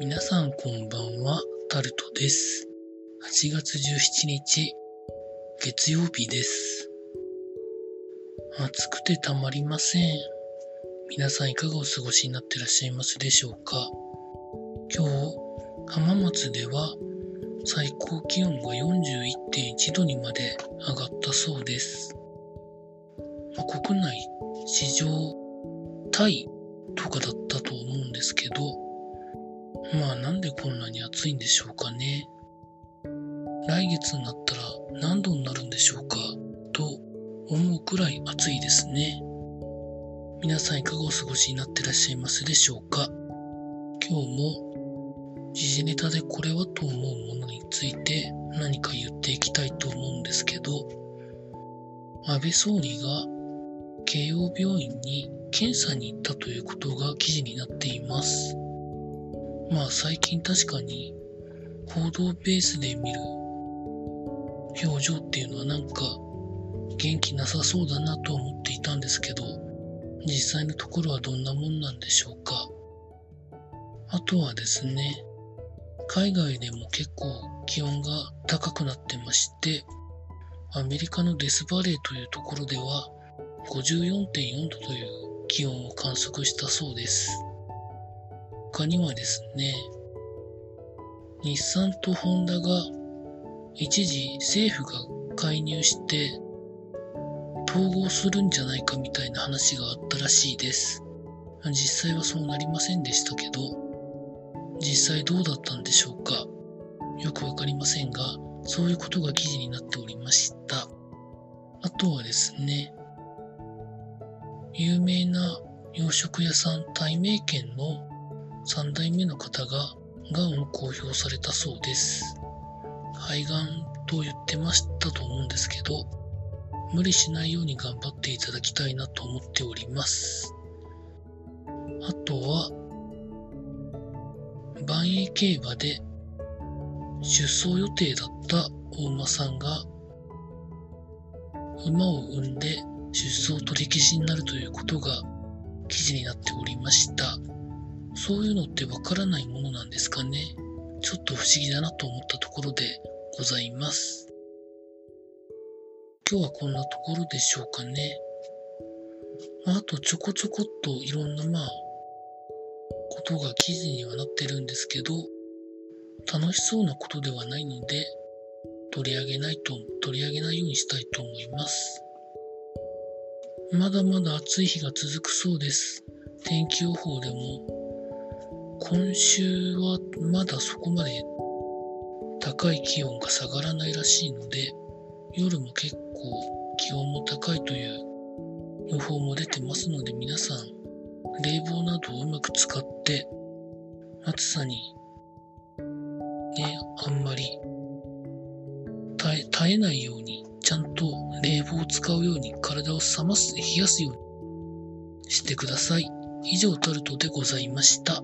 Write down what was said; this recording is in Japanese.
皆さんこんばんは、タルトです。8月17日、月曜日です。暑くてたまりません。皆さんいかがお過ごしになってらっしゃいますでしょうか？今日、浜松では最高気温が41.1度にまで上がったそうです。まあ国内史上タイとかだったと思うんですけど、まあなんでこんなに暑いんでしょうかね。来月になったら何度になるんでしょうかと思うくらい暑いですね。皆さんいかがお過ごしになってらっしゃいますでしょうか今日も時事ネタでこれはと思うものについて何か言っていきたいと思うんですけど、安倍総理が慶応病院に検査に行ったということが記事になっています。まあ最近確かに報道ベースで見る表情っていうのはなんか元気なさそうだなと思っていたんですけど、実際のところはどんなもんなんでしょうか。あとはですね、海外でも結構気温が高くなってまして、アメリカのデスバレーというところでは54.4度という気温を観測したそうです。他にはですね、日産とホンダが一時政府が介入して統合するんじゃないかみたいな話があったらしいです。実際はそうなりませんでしたけど、実際どうだったんでしょうかよくわかりませんが、そういうことが記事になっておりました。あとはですね、有名な洋食屋さん、大名軒の3代目の方が、がんを公表されたそうです。肺がんと言ってましたと思うんですけど、無理しないように頑張っていただきたいなと思っております。あとは、万栄競馬で出走予定だった大馬さんが馬を産んで出走取り消しになるということが記事になっておりました。そういうのってわからないものなんですかね。ちょっと不思議だなと思ったところでございます。今日はこんなところでしょうかね。まあ、あとちょこちょこっといろんなまあ、ことが記事にはなってるんですけど、楽しそうなことではないので、取り上げないと、取り上げないようにしたいと思います。まだまだ暑い日が続くそうです。天気予報でも、今週はまだそこまで高い気温が下がらないらしいので、夜も結構気温も高いという予報も出てますので皆さん冷房などをうまく使って暑さにね、あんまり耐え耐えないようにちゃんと冷房を使うように体を冷ます、冷やすようにしてください。以上タルトでございました。